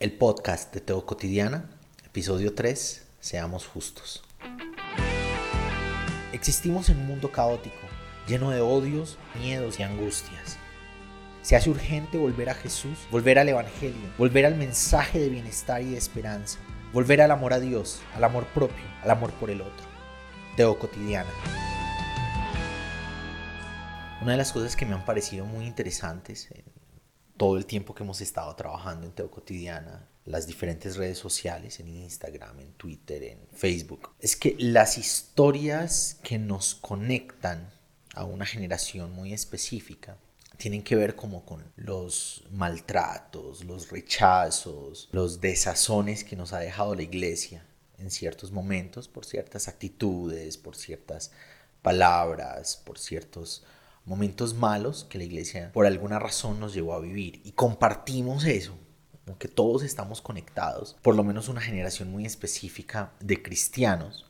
el podcast de Teo Cotidiana, episodio 3, Seamos Justos. Existimos en un mundo caótico, lleno de odios, miedos y angustias. Se hace urgente volver a Jesús, volver al Evangelio, volver al mensaje de bienestar y de esperanza, volver al amor a Dios, al amor propio, al amor por el otro. Teo Cotidiana. Una de las cosas que me han parecido muy interesantes en todo el tiempo que hemos estado trabajando en Teo Cotidiana, las diferentes redes sociales, en Instagram, en Twitter, en Facebook, es que las historias que nos conectan a una generación muy específica tienen que ver como con los maltratos, los rechazos, los desazones que nos ha dejado la iglesia en ciertos momentos por ciertas actitudes, por ciertas palabras, por ciertos momentos malos que la iglesia por alguna razón nos llevó a vivir y compartimos eso, aunque todos estamos conectados, por lo menos una generación muy específica de cristianos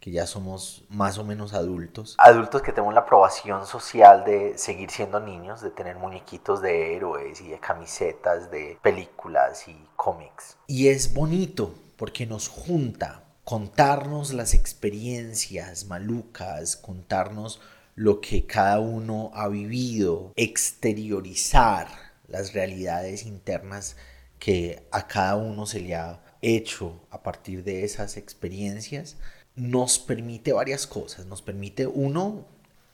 que ya somos más o menos adultos. Adultos que tenemos la aprobación social de seguir siendo niños, de tener muñequitos de héroes y de camisetas de películas y cómics. Y es bonito porque nos junta contarnos las experiencias malucas, contarnos lo que cada uno ha vivido, exteriorizar las realidades internas que a cada uno se le ha hecho a partir de esas experiencias, nos permite varias cosas. Nos permite, uno,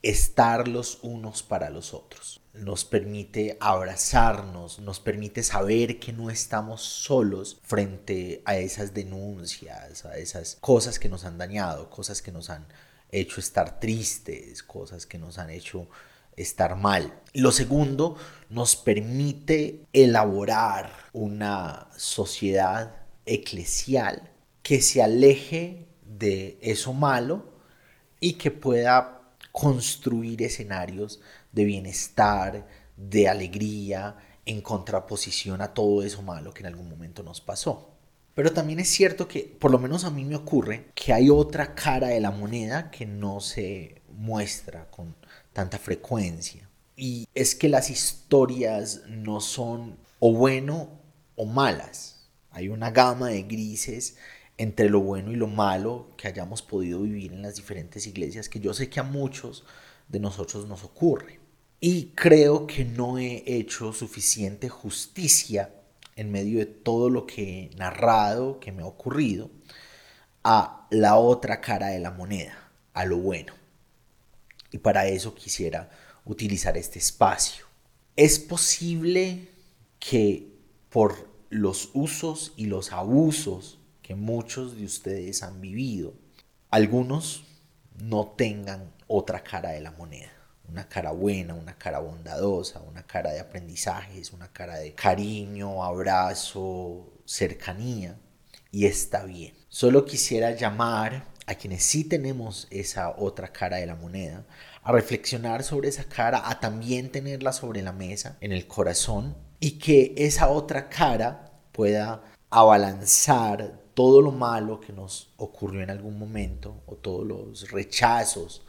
estar los unos para los otros. Nos permite abrazarnos, nos permite saber que no estamos solos frente a esas denuncias, a esas cosas que nos han dañado, cosas que nos han hecho estar tristes, cosas que nos han hecho estar mal. Lo segundo, nos permite elaborar una sociedad eclesial que se aleje de eso malo y que pueda construir escenarios de bienestar, de alegría, en contraposición a todo eso malo que en algún momento nos pasó. Pero también es cierto que, por lo menos a mí me ocurre, que hay otra cara de la moneda que no se muestra con tanta frecuencia. Y es que las historias no son o bueno o malas. Hay una gama de grises entre lo bueno y lo malo que hayamos podido vivir en las diferentes iglesias que yo sé que a muchos de nosotros nos ocurre. Y creo que no he hecho suficiente justicia en medio de todo lo que he narrado, que me ha ocurrido, a la otra cara de la moneda, a lo bueno. Y para eso quisiera utilizar este espacio. Es posible que por los usos y los abusos que muchos de ustedes han vivido, algunos no tengan otra cara de la moneda una cara buena, una cara bondadosa, una cara de aprendizajes, una cara de cariño, abrazo, cercanía. Y está bien. Solo quisiera llamar a quienes sí tenemos esa otra cara de la moneda, a reflexionar sobre esa cara, a también tenerla sobre la mesa, en el corazón, y que esa otra cara pueda abalanzar todo lo malo que nos ocurrió en algún momento o todos los rechazos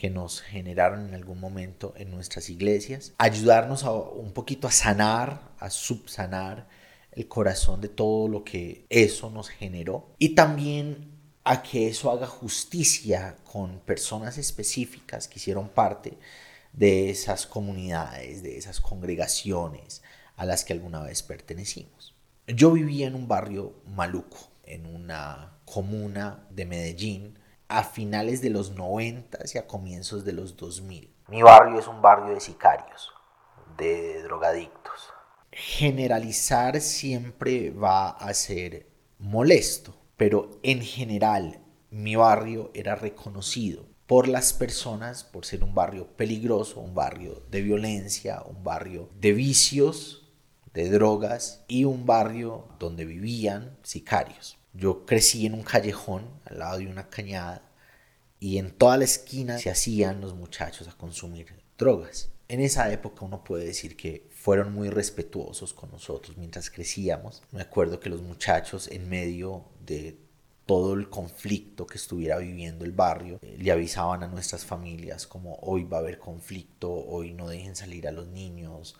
que nos generaron en algún momento en nuestras iglesias, ayudarnos a, un poquito a sanar, a subsanar el corazón de todo lo que eso nos generó y también a que eso haga justicia con personas específicas que hicieron parte de esas comunidades, de esas congregaciones a las que alguna vez pertenecimos. Yo vivía en un barrio maluco, en una comuna de Medellín, a finales de los 90 y a comienzos de los 2000. Mi barrio es un barrio de sicarios, de drogadictos. Generalizar siempre va a ser molesto, pero en general mi barrio era reconocido por las personas por ser un barrio peligroso, un barrio de violencia, un barrio de vicios, de drogas y un barrio donde vivían sicarios. Yo crecí en un callejón al lado de una cañada y en toda la esquina se hacían los muchachos a consumir drogas. En esa época uno puede decir que fueron muy respetuosos con nosotros mientras crecíamos. Me acuerdo que los muchachos en medio de todo el conflicto que estuviera viviendo el barrio, eh, le avisaban a nuestras familias como hoy va a haber conflicto, hoy no dejen salir a los niños,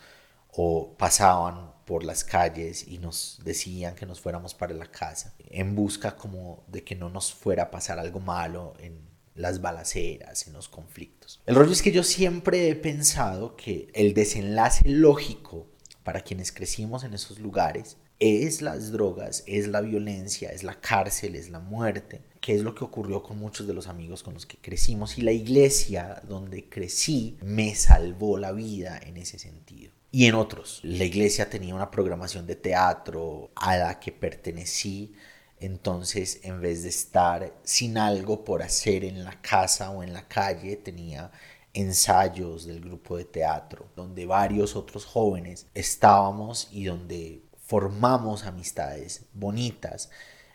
o pasaban por las calles y nos decían que nos fuéramos para la casa en busca como de que no nos fuera a pasar algo malo en las balaceras, en los conflictos. El rollo es que yo siempre he pensado que el desenlace lógico para quienes crecimos en esos lugares es las drogas, es la violencia, es la cárcel, es la muerte, que es lo que ocurrió con muchos de los amigos con los que crecimos y la iglesia donde crecí me salvó la vida en ese sentido. Y en otros, la iglesia tenía una programación de teatro a la que pertenecí entonces, en vez de estar sin algo por hacer en la casa o en la calle, tenía ensayos del grupo de teatro, donde varios otros jóvenes estábamos y donde formamos amistades bonitas.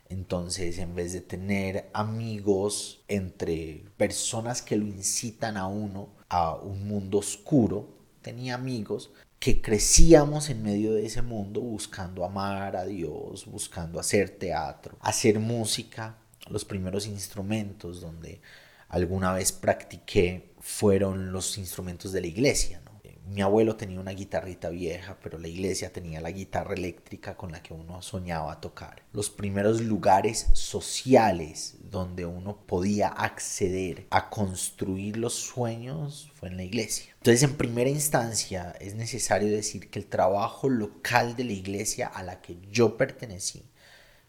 Entonces, en vez de tener amigos entre personas que lo incitan a uno a un mundo oscuro, tenía amigos que crecíamos en medio de ese mundo buscando amar a Dios, buscando hacer teatro, hacer música. Los primeros instrumentos donde alguna vez practiqué fueron los instrumentos de la iglesia. Mi abuelo tenía una guitarrita vieja, pero la iglesia tenía la guitarra eléctrica con la que uno soñaba tocar. Los primeros lugares sociales donde uno podía acceder a construir los sueños fue en la iglesia. Entonces, en primera instancia, es necesario decir que el trabajo local de la iglesia a la que yo pertenecí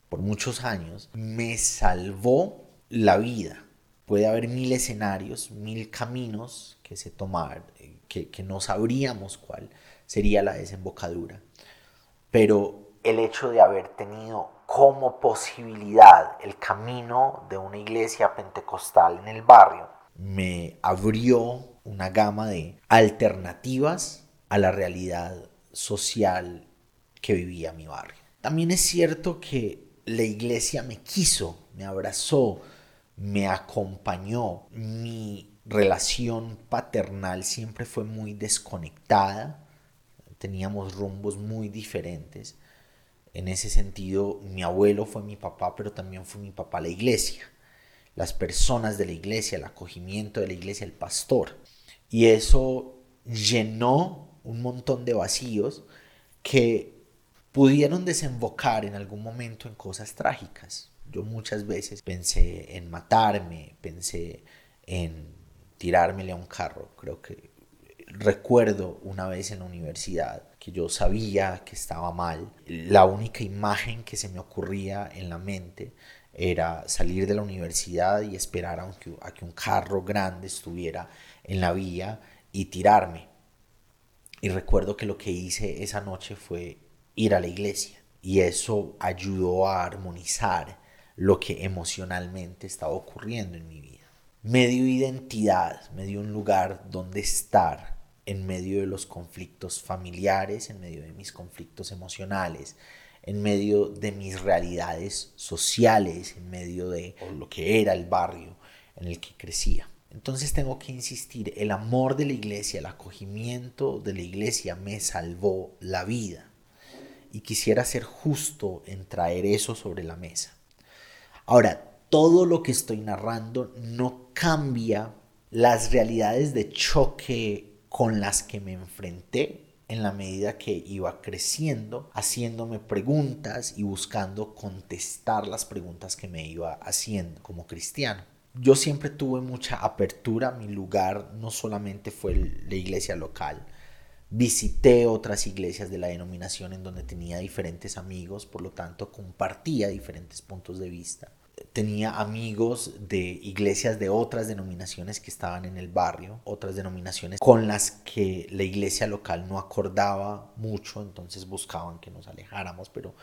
por muchos años me salvó la vida. Puede haber mil escenarios, mil caminos que se tomar, que, no sabríamos cuál sería la desembocadura. Pero el hecho de haber tenido como posibilidad el camino de una iglesia pentecostal en el barrio me abrió una gama de alternativas a la realidad social que vivía mi barrio. También es cierto que la iglesia me quiso, me abrazó, me acompañó. Mi relación paternal siempre fue muy desconectada, teníamos rumbos muy diferentes. En ese sentido, mi abuelo fue mi papá, pero también fue mi papá la iglesia, las personas de la iglesia, el acogimiento de la iglesia, el pastor. Y eso llenó un montón de vacíos que pudieron desembocar en algún momento en cosas trágicas. Yo muchas veces pensé en matarme, pensé en tirármele a un carro. Creo que recuerdo una vez en la universidad que yo sabía que estaba mal. La única imagen que se me ocurría en la mente era salir de la universidad y esperar a que, a que un carro grande estuviera en la vía y tirarme. Y recuerdo que lo que hice esa noche fue ir a la iglesia y eso ayudó a armonizar lo que emocionalmente estaba ocurriendo en mi vida. Me dio identidad, me dio un lugar donde estar en medio de los conflictos familiares, en medio de mis conflictos emocionales, en medio de mis realidades sociales, en medio de lo que era el barrio en el que crecía. Entonces tengo que insistir, el amor de la iglesia, el acogimiento de la iglesia me salvó la vida. Y quisiera ser justo en traer eso sobre la mesa. Ahora, todo lo que estoy narrando no cambia las realidades de choque con las que me enfrenté en la medida que iba creciendo, haciéndome preguntas y buscando contestar las preguntas que me iba haciendo como cristiano. Yo siempre tuve mucha apertura, mi lugar no solamente fue la iglesia local, visité otras iglesias de la denominación en donde tenía diferentes amigos, por lo tanto compartía diferentes puntos de vista. Tenía amigos de iglesias de otras denominaciones que estaban en el barrio, otras denominaciones con las que la iglesia local no acordaba mucho, entonces buscaban que nos alejáramos, pero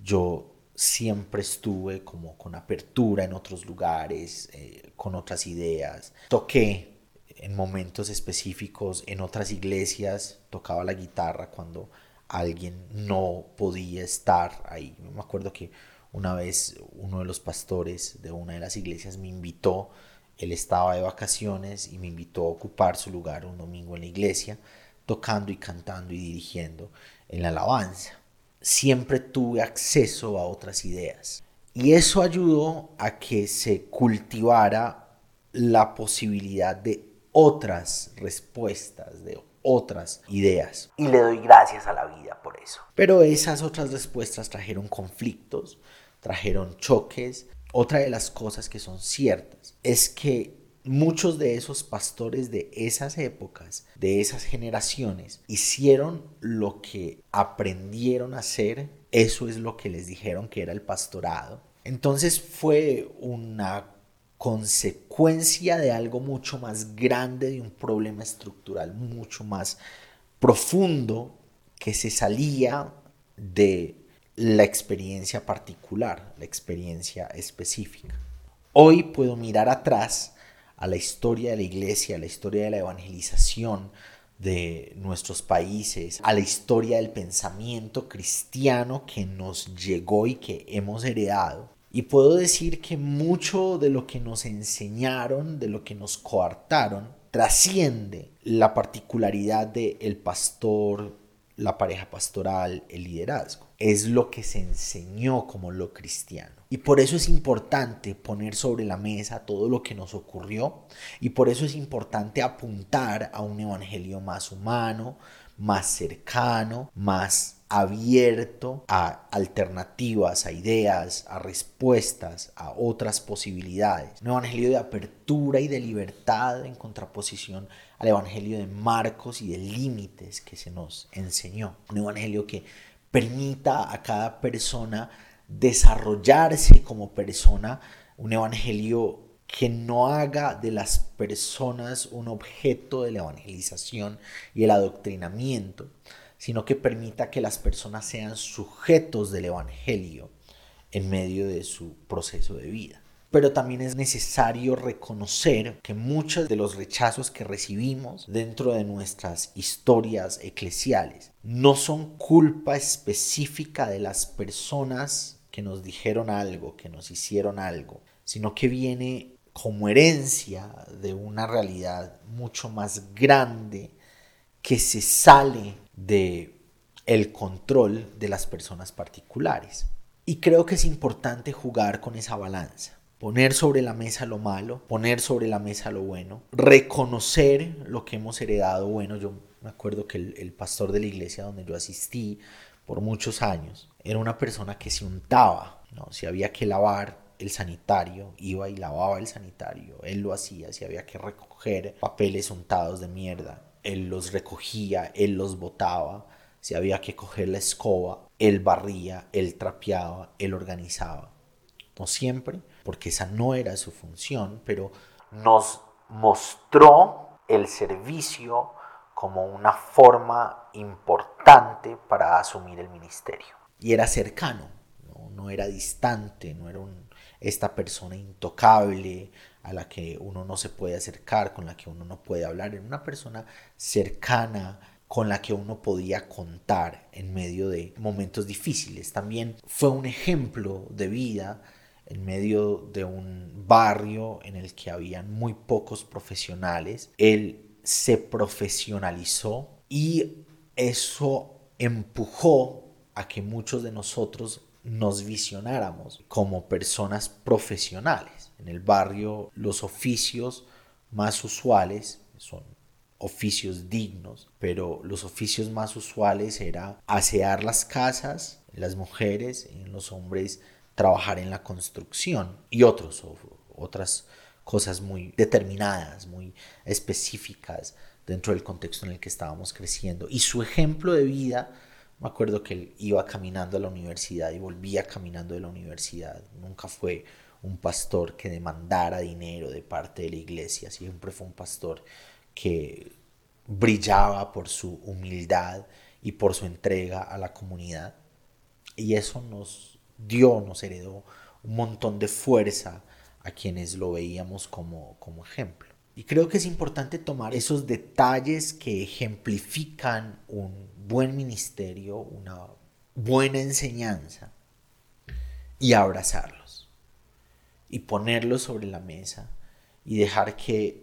yo siempre estuve como con apertura en otros lugares, eh, con otras ideas. Toqué en momentos específicos en otras iglesias, tocaba la guitarra cuando alguien no podía estar ahí. Me acuerdo que una vez uno de los pastores de una de las iglesias me invitó, él estaba de vacaciones y me invitó a ocupar su lugar un domingo en la iglesia, tocando y cantando y dirigiendo en la alabanza siempre tuve acceso a otras ideas. Y eso ayudó a que se cultivara la posibilidad de otras respuestas, de otras ideas. Y le doy gracias a la vida por eso. Pero esas otras respuestas trajeron conflictos, trajeron choques. Otra de las cosas que son ciertas es que muchos de esos pastores de esas épocas, de esas generaciones, hicieron lo que aprendieron a hacer. Eso es lo que les dijeron que era el pastorado. Entonces fue una consecuencia de algo mucho más grande, de un problema estructural mucho más profundo que se salía de la experiencia particular, la experiencia específica. Hoy puedo mirar atrás a la historia de la iglesia, a la historia de la evangelización de nuestros países, a la historia del pensamiento cristiano que nos llegó y que hemos heredado y puedo decir que mucho de lo que nos enseñaron, de lo que nos coartaron, trasciende la particularidad del el pastor, la pareja pastoral, el liderazgo. Es lo que se enseñó como lo cristiano. Y por eso es importante poner sobre la mesa todo lo que nos ocurrió. Y por eso es importante apuntar a un evangelio más humano, más cercano, más abierto a alternativas, a ideas, a respuestas, a otras posibilidades. Un evangelio de apertura y de libertad en contraposición al evangelio de marcos y de límites que se nos enseñó. Un evangelio que permita a cada persona desarrollarse como persona. Un evangelio que no haga de las personas un objeto de la evangelización y el adoctrinamiento, sino que permita que las personas sean sujetos del Evangelio en medio de su proceso de vida. Pero también es necesario reconocer que muchos de los rechazos que recibimos dentro de nuestras historias eclesiales no son culpa específica de las personas que nos dijeron algo, que nos hicieron algo, sino que viene como herencia de una realidad mucho más grande que se sale de el control de las personas particulares. Y creo que es importante jugar con esa balanza. Poner sobre la mesa lo malo, poner sobre la mesa lo bueno, reconocer lo que hemos heredado bueno. Yo me acuerdo que el, pastor de la iglesia donde yo asistí por muchos años era una persona que se untaba, ¿no? Si había que lavar el sanitario, iba y lavaba el sanitario, él lo hacía, si había que recoger papeles untados de mierda, él los recogía, él los botaba, si había que coger la escoba, él barría, él trapeaba, él organizaba. No siempre, porque esa no era su función, pero nos mostró el servicio como una forma importante para asumir el ministerio. Y era cercano, no, era distante, no era esta persona intocable, a la que uno no se puede acercar, con la que uno no puede hablar, en una persona cercana con la que uno podía contar en medio de momentos difíciles. También fue un ejemplo de vida en medio de un barrio en el que habían muy pocos profesionales. Él se profesionalizó y eso empujó a que muchos de nosotros nos visionáramos como personas profesionales. En el barrio los oficios más usuales son oficios dignos, pero los oficios más usuales era asear las casas, las mujeres, en los hombres trabajar en la construcción y otros, otras cosas muy determinadas, muy específicas dentro del contexto en el que estábamos creciendo. Y su ejemplo de vida me acuerdo que él iba caminando a la universidad y volvía caminando de la universidad. Nunca fue un pastor que demandara dinero de parte de la iglesia, siempre fue un pastor que brillaba por su humildad y por su entrega a la comunidad. Y eso nos dio, nos heredó un montón de fuerza a quienes lo veíamos como, como ejemplo. Y creo que es importante tomar esos detalles que ejemplifican un buen ministerio, una buena enseñanza y abrazarlos y ponerlos sobre la mesa y dejar que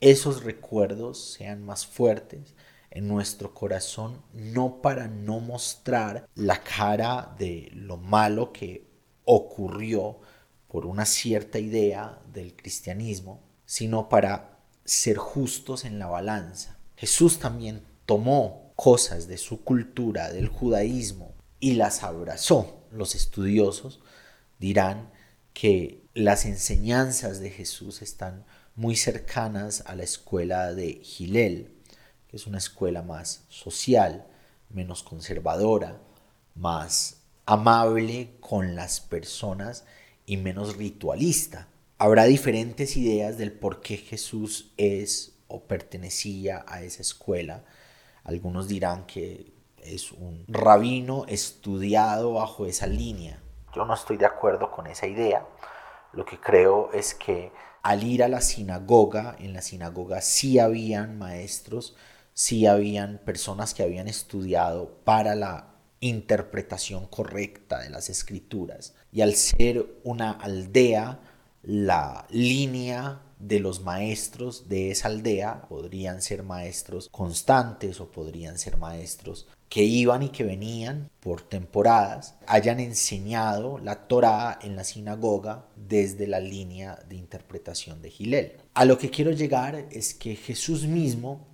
esos recuerdos sean más fuertes en nuestro corazón, no para no mostrar la cara de lo malo que ocurrió por una cierta idea del cristianismo, sino para ser justos en la balanza Jesús también tomó cosas de su cultura, del judaísmo, y las abrazó. Los estudiosos dirán que las enseñanzas de Jesús están muy cercanas a la escuela de Gilel, es una escuela más social, menos conservadora, más amable con las personas y menos ritualista. Habrá diferentes ideas del por qué Jesús es o pertenecía a esa escuela. Algunos dirán que es un rabino estudiado bajo esa línea. Yo no estoy de acuerdo con esa idea. Lo que creo es que al ir a la sinagoga, en la sinagoga sí habían maestros, sí habían personas que habían estudiado para la interpretación correcta de las escrituras. Y al ser una aldea, la línea de los maestros de esa aldea podrían ser maestros constantes o podrían ser maestros que iban y que venían por temporadas, hayan enseñado la Torá en la sinagoga desde la línea de interpretación de Gilel. A lo que quiero llegar es que Jesús mismo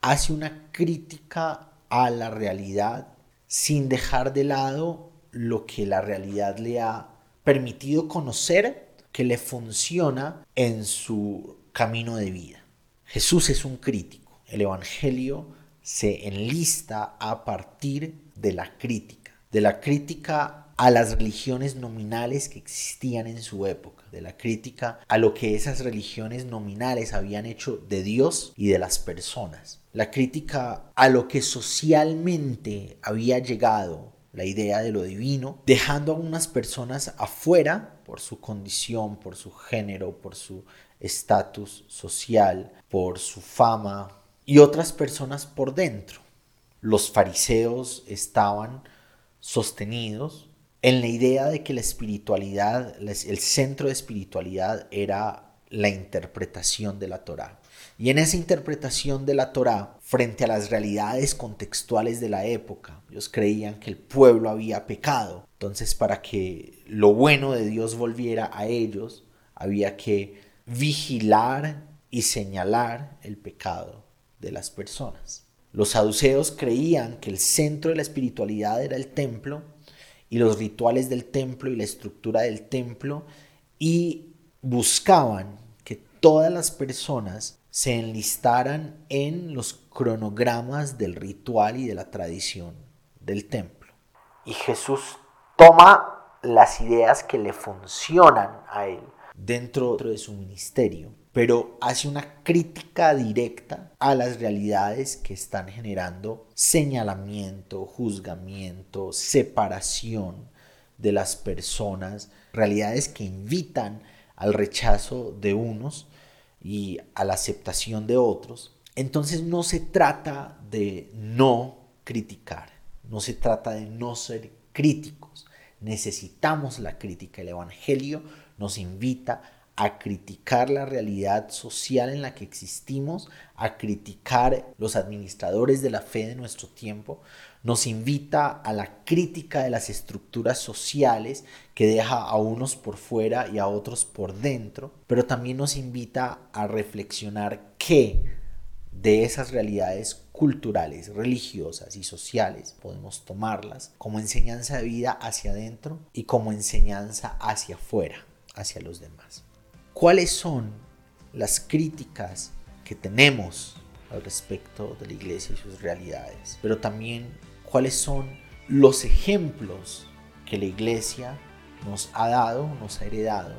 hace una crítica a la realidad sin dejar de lado lo que la realidad le ha permitido conocer que le funciona en su camino de vida. Jesús es un crítico. El Evangelio se enlista a partir de la crítica, de la crítica a las religiones nominales que existían en su época, de la crítica a lo que esas religiones nominales habían hecho de Dios y de las personas, la crítica a lo que socialmente había llegado la idea de lo divino, dejando a unas personas afuera por su condición, por su género, por su estatus social, por su fama, y otras personas por dentro. Los fariseos estaban sostenidos en la idea de que la espiritualidad, el centro de espiritualidad era la interpretación de la Torá. Y en esa interpretación de la Torá, frente a las realidades contextuales de la época, ellos creían que el pueblo había pecado. Entonces, para que lo bueno de Dios volviera a ellos, había que vigilar y señalar el pecado de las personas. Los saduceos creían que el centro de la espiritualidad era el templo y los rituales del templo y la estructura del templo y buscaban que todas las personas se enlistaran en los cronogramas del ritual y de la tradición del templo. Y Jesús toma las ideas que le funcionan a él dentro de su ministerio, pero hace una crítica directa a las realidades que están generando señalamiento, juzgamiento, separación de las personas, realidades que invitan al rechazo de unos y a la aceptación de otros, entonces no se trata de no criticar, no se trata de no ser críticos. Necesitamos la crítica. El Evangelio nos invita a criticar la realidad social en la que existimos, a criticar los administradores de la fe de nuestro tiempo, nos invita a la crítica de las estructuras sociales que deja a unos por fuera y a otros por dentro, pero también nos invita a reflexionar qué de esas realidades culturales, religiosas y sociales podemos tomarlas como enseñanza de vida hacia adentro y como enseñanza hacia afuera, hacia los demás. ¿Cuáles son las críticas que tenemos al respecto de la iglesia y sus realidades? Pero también cuáles son los ejemplos que la iglesia nos ha dado, nos ha heredado,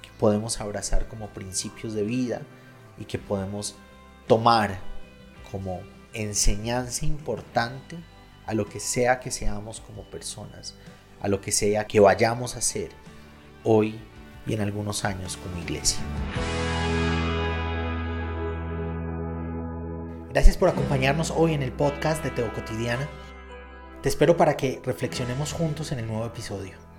que podemos abrazar como principios de vida y que podemos tomar como enseñanza importante a lo que sea que seamos como personas, a lo que sea que vayamos a hacer hoy y en algunos años como iglesia. Gracias por acompañarnos hoy en el podcast de Teo Cotidiana. Te espero para que reflexionemos juntos en el nuevo episodio.